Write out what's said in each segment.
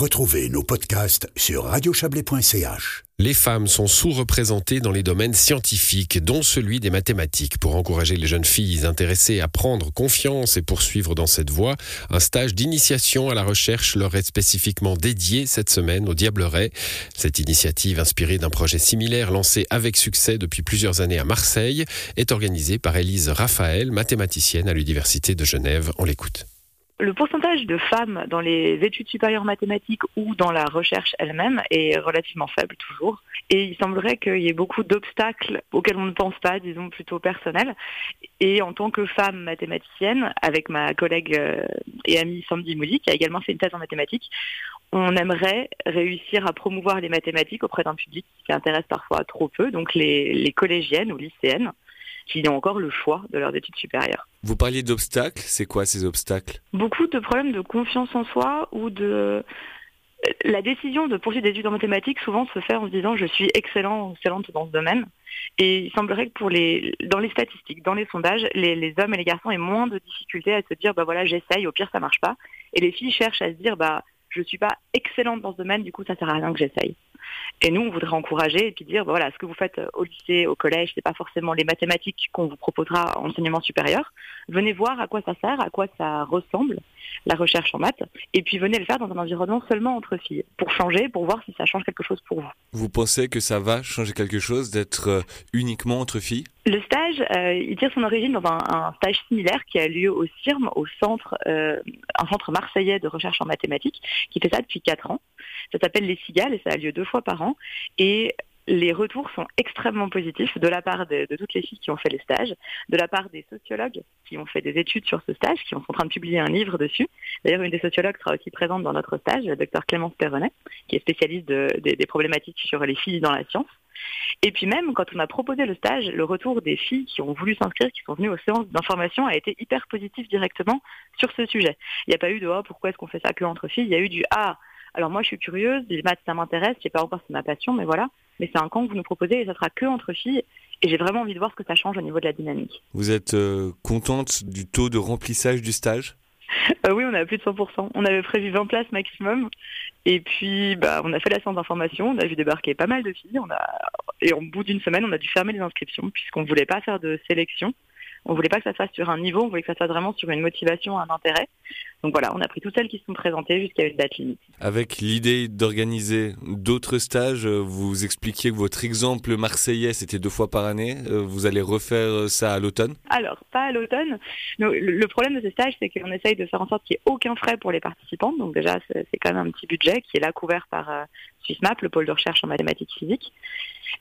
Retrouvez nos podcasts sur radiochablais.ch. Les femmes sont sous-représentées dans les domaines scientifiques, dont celui des mathématiques. Pour encourager les jeunes filles intéressées à prendre confiance et poursuivre dans cette voie, un stage d'initiation à la recherche leur est spécifiquement dédié cette semaine au Diableret. Cette initiative, inspirée d'un projet similaire lancé avec succès depuis plusieurs années à Marseille, est organisée par Élise Raphaël, mathématicienne à l'Université de Genève. On l'écoute. Le pourcentage de femmes dans les études supérieures mathématiques ou dans la recherche elle-même est relativement faible toujours. Et il semblerait qu'il y ait beaucoup d'obstacles auxquels on ne pense pas, disons plutôt personnels. Et en tant que femme mathématicienne, avec ma collègue euh, et amie Sandy Moody, qui a également fait une thèse en mathématiques, on aimerait réussir à promouvoir les mathématiques auprès d'un public qui intéresse parfois trop peu, donc les collégiennes ou lycéennes qui ont encore le choix de leurs études supérieures. Vous parliez d'obstacles, c'est quoi ces obstacles? Beaucoup de problèmes de confiance en soi ou de la décision de poursuivre des études en mathématiques souvent se fait en se disant je suis excellent excellente dans ce domaine. Et il semblerait que pour les, dans les statistiques, dans les sondages, les, hommes et les garçons aient moins de difficultés à se dire bah voilà j'essaye, au pire ça marche pas. Et les filles cherchent à se dire bah je suis pas excellente dans ce domaine, du coup ça sert à rien que j'essaye. Et nous, on voudrait encourager et puis dire, bah voilà, ce que vous faites au lycée, au collège, c'est pas forcément les mathématiques qu'on vous proposera en enseignement supérieur. Venez voir à quoi ça sert, à quoi ça ressemble, la recherche en maths, et puis venez le faire dans un environnement seulement entre filles, pour changer, pour voir si ça change quelque chose pour vous. Vous pensez que ça va changer quelque chose d'être euh, uniquement entre filles? Le stage, euh, il tire son origine dans un, stage similaire qui a lieu au CIRM, au centre, euh, un centre marseillais de recherche en mathématiques, qui fait ça depuis 4 ans. Ça s'appelle les Cigales et ça a lieu deux fois par an. Et les retours sont extrêmement positifs de la part de, toutes les filles qui ont fait les stages, de la part des sociologues qui ont fait des études sur ce stage, qui sont en train de publier un livre dessus. D'ailleurs, une des sociologues sera aussi présente dans notre stage, le docteur Clémence Perronnet, qui est spécialiste des problématiques sur les filles dans la science. Et puis même, quand on a proposé le stage, le retour des filles qui ont voulu s'inscrire, qui sont venues aux séances d'information, a été hyper positif directement sur ce sujet. Il n'y a pas eu de oh, pourquoi est-ce qu'on fait ça que entre filles ?» Il y a eu du « Ah, alors moi je suis curieuse, les maths ça m'intéresse, je sais pas encore c'est ma passion, mais voilà. Mais c'est un camp que vous nous proposez et ça sera que entre filles. Et j'ai vraiment envie de voir ce que ça change au niveau de la dynamique. Vous êtes euh, contente du taux de remplissage du stage? Euh, Oui, on a plus de 100%. On avait prévu 20 places maximum. Et puis, bah, on a fait la séance d'information, on a vu débarquer pas mal de filles. On a... Et au bout d'une semaine, on a dû fermer les inscriptions puisqu'on ne voulait pas faire de sélection. On voulait pas que ça se fasse sur un niveau, on voulait que ça se fasse vraiment sur une motivation, un intérêt. Donc voilà, on a pris toutes celles qui se sont présentées jusqu'à une date limite. Avec l'idée d'organiser d'autres stages, euh, vous expliquiez que votre exemple marseillais, c'était deux fois par année. Euh, vous allez refaire euh, ça à l'automne? Alors, pas à l'automne. Le problème de ces stages, c'est qu'on essaye de faire en sorte qu'il n'y ait aucun frais pour les participants. Donc déjà, c'est quand même un petit budget qui est là couvert par SwissMap, le pôle de recherche en mathématiques physiques.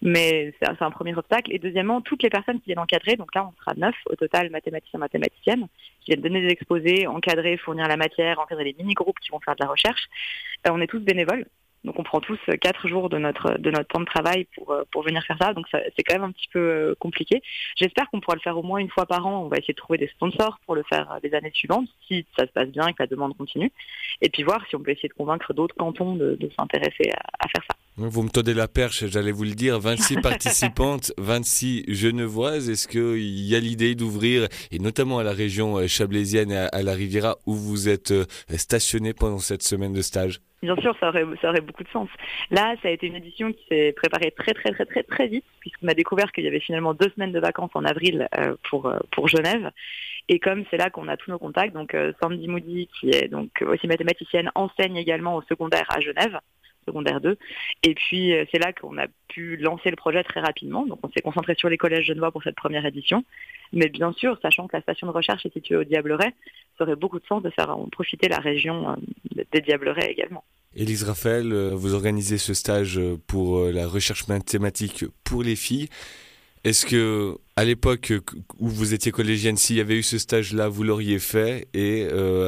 Mais c'est un premier obstacle. Et deuxièmement, toutes les personnes qui viennent encadrer, donc là on sera neuf au total mathématiciens, mathématiciennes, qui viennent donner des exposés, encadrer, fournir la matière, encadrer les mini-groupes qui vont faire de la recherche. Euh, on est tous bénévoles. Donc on prend tous quatre jours de notre de notre temps de travail pour euh, pour venir faire ça. Donc c'est quand même un petit peu euh, compliqué. J'espère qu'on pourra le faire au moins une fois par an. On va essayer de trouver des sponsors pour le faire les années suivantes si ça se passe bien et que la demande continue. Et puis voir si on peut essayer de convaincre d'autres cantons de, s'intéresser à, faire ça. Vous me tendez la perche, j'allais vous le dire. 26 participantes, 26 genevoises. Est-ce qu'il y a l'idée d'ouvrir, et notamment à la région chablaisienne et à la Riviera, où vous êtes stationné pendant cette semaine de stage? Bien sûr, ça aurait, beaucoup de sens. Là, ça a été une édition qui s'est préparée très très très très très vite, puisqu'on a découvert qu'il y avait finalement deux semaines de vacances en avril euh, pour euh, pour Genève. Et comme c'est là qu'on a tous nos contacts, donc euh, Sandy Moody, qui est donc aussi mathématicienne, enseigne également au secondaire à Genève secondaire 2. Et puis c'est là qu'on a pu lancer le projet très rapidement. Donc on s'est concentré sur les collèges genevois pour cette première édition. Mais bien sûr, sachant que la station de recherche est située au Diableret, ça aurait beaucoup de sens de faire profiter la région des Diablerets également. Élise Raphaël, euh, vous organisez ce stage euh, pour euh, la recherche mathématique pour les filles. Est-ce que, à l'époque où vous étiez collégienne, s'il y avait eu ce stage-là, vous l'auriez fait? Et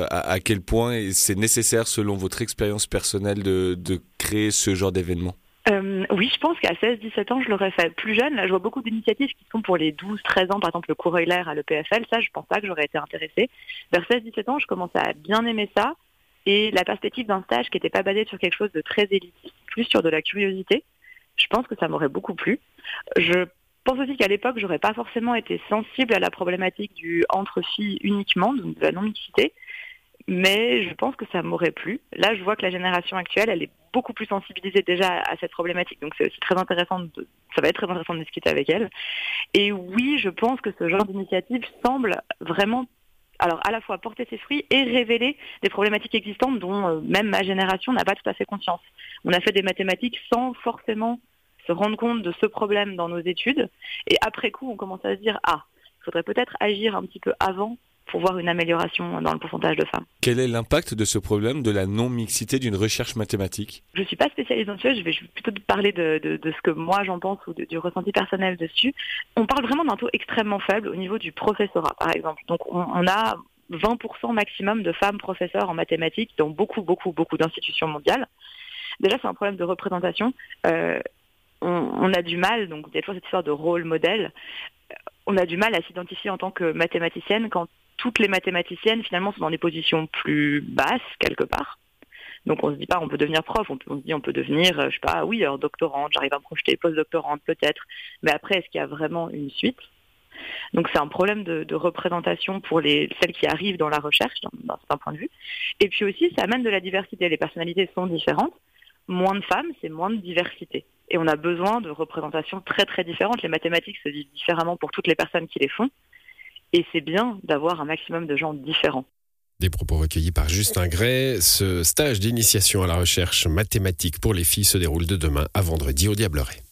à, quel point c'est nécessaire, selon votre expérience personnelle, de, ce genre d'événement oui, je pense qu'à 16-17 ans, je l'aurais fait. Plus jeune, là, je vois beaucoup d'initiatives qui sont pour les 12-13 ans, par exemple le cours Euler à l'EPFL. Ça, je pense pas que j'aurais été intéressée. Vers 16-17 ans, je commençais à bien aimer ça et la perspective d'un stage qui n'était pas basé sur quelque chose de très élitiste, plus sur de la curiosité, je pense que ça m'aurait beaucoup plu. Je pense aussi qu'à l'époque, j'aurais pas forcément été sensible à la problématique du entre filles uniquement, donc de la non-mixité. Mais je pense que ça m'aurait plu. Là, je vois que la génération actuelle, elle est beaucoup plus sensibilisée déjà à cette problématique, donc c'est aussi très intéressant. De, ça va être très intéressant de discuter avec elle. Et oui, je pense que ce genre d'initiative semble vraiment alors à la fois porter ses fruits et révéler des problématiques existantes dont euh, même ma génération n'a pas tout à fait conscience. On a fait des mathématiques sans forcément se rendre compte de ce problème dans nos études, et après coup, on commence à se dire ah, il faudrait peut-être agir un petit peu avant pour voir une amélioration dans le pourcentage de femmes. Quel est l'impact de ce problème de la non-mixité d'une recherche mathématique? Je ne suis pas spécialiste dans ce sujet, je vais plutôt parler de, ce que moi j'en pense ou du ressenti personnel dessus. On parle vraiment d'un taux extrêmement faible au niveau du professorat, par exemple. Donc on, a 20% maximum de femmes professeurs en mathématiques dans beaucoup, beaucoup, beaucoup d'institutions mondiales. Déjà, c'est un problème de représentation. Euh, on, on, a du mal, donc il y a toujours cette histoire de rôle modèle, on a du mal à s'identifier en tant que mathématicienne quand toutes les mathématiciennes finalement sont dans des positions plus basses quelque part. Donc on se dit pas on peut devenir prof, on, se dit on peut devenir, euh, je sais pas, oui, alors doctorante, j'arrive à me projeter, post-doctorante peut-être, mais après est-ce qu'il y a vraiment une suite? Donc c'est un problème de, représentation pour les, celles qui arrivent dans la recherche, d'un certain point de vue. Et puis aussi, ça amène de la diversité. Les personnalités sont différentes. Moins de femmes, c'est moins de diversité. Et on a besoin de représentations très très différentes. Les mathématiques se vivent différemment pour toutes les personnes qui les font. Et c'est bien d'avoir un maximum de gens différents. Des propos recueillis par Justin Gray. Ce stage d'initiation à la recherche mathématique pour les filles se déroule de demain à vendredi au Diableret.